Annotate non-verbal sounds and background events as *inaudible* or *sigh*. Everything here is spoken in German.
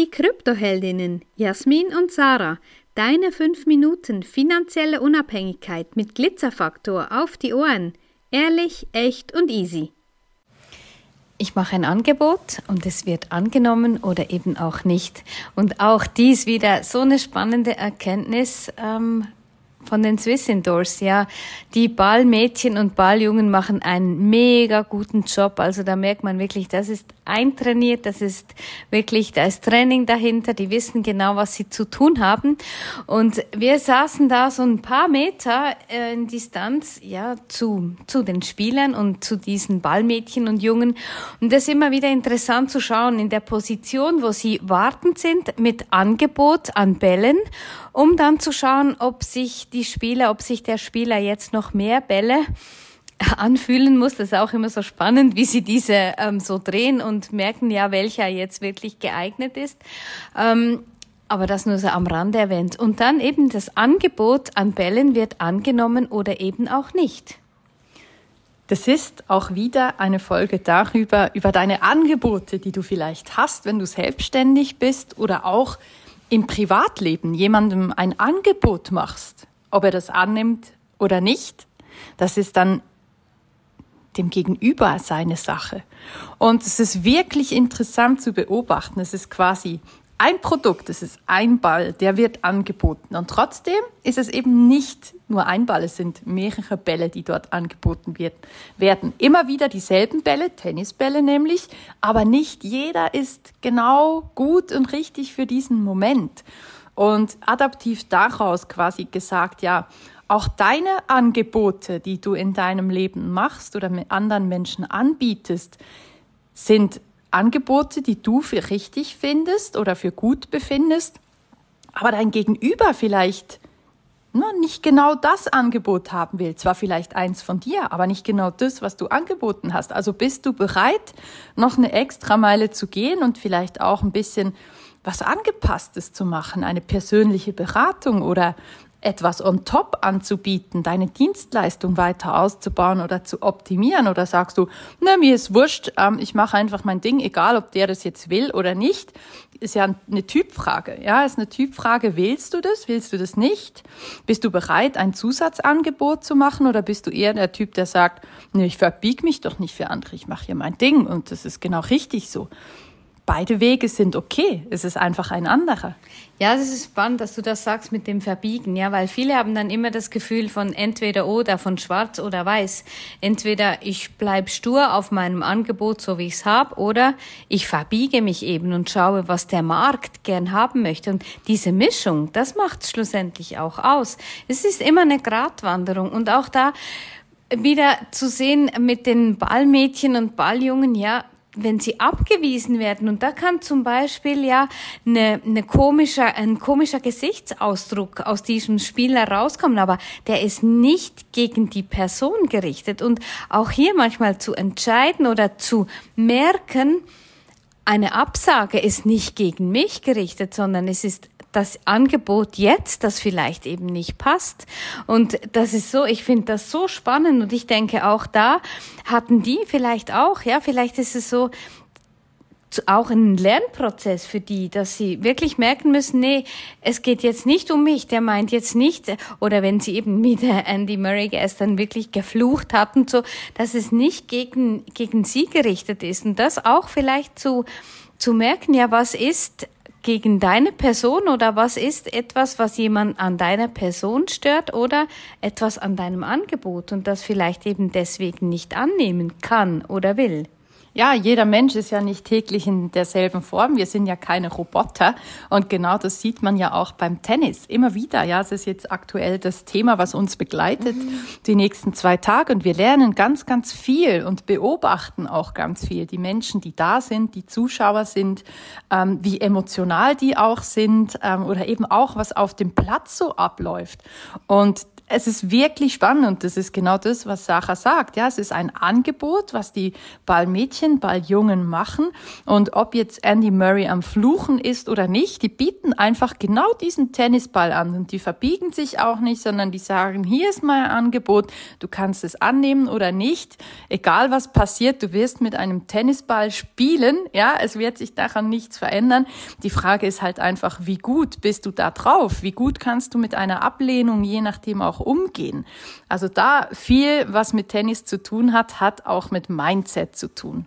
Die Kryptoheldinnen Jasmin und Sarah, deine 5 Minuten finanzielle Unabhängigkeit mit Glitzerfaktor auf die Ohren. Ehrlich, echt und easy. Ich mache ein Angebot und es wird angenommen oder eben auch nicht. Und auch dies wieder so eine spannende Erkenntnis. Ähm, von den Swiss Indoors, ja. Die Ballmädchen und Balljungen machen einen mega guten Job. Also da merkt man wirklich, das ist eintrainiert, das ist wirklich, da ist Training dahinter, die wissen genau, was sie zu tun haben. Und wir saßen da so ein paar Meter äh, in Distanz, ja, zu, zu den Spielern und zu diesen Ballmädchen und Jungen. Und das ist immer wieder interessant zu schauen in der Position, wo sie wartend sind mit Angebot an Bällen, um dann zu schauen, ob sich die Spieler, ob sich der Spieler jetzt noch mehr Bälle *laughs* anfühlen muss. Das ist auch immer so spannend, wie sie diese ähm, so drehen und merken ja, welcher jetzt wirklich geeignet ist. Ähm, aber das nur so am Rande erwähnt. Und dann eben das Angebot an Bällen wird angenommen oder eben auch nicht. Das ist auch wieder eine Folge darüber, über deine Angebote, die du vielleicht hast, wenn du selbstständig bist oder auch im Privatleben jemandem ein Angebot machst, ob er das annimmt oder nicht. Das ist dann dem Gegenüber seine Sache. Und es ist wirklich interessant zu beobachten. Es ist quasi ein Produkt, es ist ein Ball, der wird angeboten. Und trotzdem ist es eben nicht nur ein Ball, es sind mehrere Bälle, die dort angeboten wird, werden. Immer wieder dieselben Bälle, Tennisbälle nämlich, aber nicht jeder ist genau gut und richtig für diesen Moment. Und adaptiv daraus quasi gesagt, ja, auch deine Angebote, die du in deinem Leben machst oder mit anderen Menschen anbietest, sind Angebote, die du für richtig findest oder für gut befindest, aber dein Gegenüber vielleicht ne, nicht genau das Angebot haben will. Zwar vielleicht eins von dir, aber nicht genau das, was du angeboten hast. Also bist du bereit, noch eine extra Meile zu gehen und vielleicht auch ein bisschen was Angepasstes zu machen, eine persönliche Beratung oder etwas on top anzubieten, deine Dienstleistung weiter auszubauen oder zu optimieren? Oder sagst du, ne, mir ist wurscht, ähm, ich mache einfach mein Ding, egal ob der das jetzt will oder nicht? Ist ja eine Typfrage. Ja, ist eine Typfrage. Willst du das? Willst du das nicht? Bist du bereit, ein Zusatzangebot zu machen? Oder bist du eher der Typ, der sagt, ne, ich verbieg mich doch nicht für andere, ich mache hier mein Ding und das ist genau richtig so beide Wege sind okay. Es ist einfach ein anderer. Ja, das ist spannend, dass du das sagst mit dem Verbiegen, ja, weil viele haben dann immer das Gefühl von entweder oder, von schwarz oder weiß. Entweder ich bleib stur auf meinem Angebot, so wie ich es habe, oder ich verbiege mich eben und schaue, was der Markt gern haben möchte. Und diese Mischung, das macht es schlussendlich auch aus. Es ist immer eine Gratwanderung und auch da wieder zu sehen mit den Ballmädchen und Balljungen, ja, wenn sie abgewiesen werden, und da kann zum Beispiel ja eine, eine komische, ein komischer Gesichtsausdruck aus diesem Spiel herauskommen, aber der ist nicht gegen die Person gerichtet. Und auch hier manchmal zu entscheiden oder zu merken, eine Absage ist nicht gegen mich gerichtet, sondern es ist das Angebot jetzt, das vielleicht eben nicht passt. Und das ist so, ich finde das so spannend und ich denke auch da hatten die vielleicht auch, ja, vielleicht ist es so, auch ein Lernprozess für die, dass sie wirklich merken müssen, nee, es geht jetzt nicht um mich, der meint jetzt nicht, oder wenn sie eben mit Andy Murray gestern wirklich geflucht hatten, so, dass es nicht gegen, gegen sie gerichtet ist und das auch vielleicht zu, zu merken, ja, was ist gegen deine Person oder was ist etwas, was jemand an deiner Person stört oder etwas an deinem Angebot und das vielleicht eben deswegen nicht annehmen kann oder will? Ja, jeder Mensch ist ja nicht täglich in derselben Form. Wir sind ja keine Roboter. Und genau das sieht man ja auch beim Tennis. Immer wieder. Ja, es ist jetzt aktuell das Thema, was uns begleitet mhm. die nächsten zwei Tage. Und wir lernen ganz, ganz viel und beobachten auch ganz viel. Die Menschen, die da sind, die Zuschauer sind, ähm, wie emotional die auch sind ähm, oder eben auch, was auf dem Platz so abläuft. Und es ist wirklich spannend und das ist genau das, was Sacha sagt. Ja, es ist ein Angebot, was die Ballmädchen Mädchen, bei Jungen machen. Und ob jetzt Andy Murray am Fluchen ist oder nicht, die bieten einfach genau diesen Tennisball an und die verbiegen sich auch nicht, sondern die sagen, hier ist mein Angebot, du kannst es annehmen oder nicht. Egal was passiert, du wirst mit einem Tennisball spielen, ja, es wird sich daran nichts verändern. Die Frage ist halt einfach, wie gut bist du da drauf? Wie gut kannst du mit einer Ablehnung je nachdem auch umgehen? Also da viel, was mit Tennis zu tun hat, hat auch mit Mindset zu tun.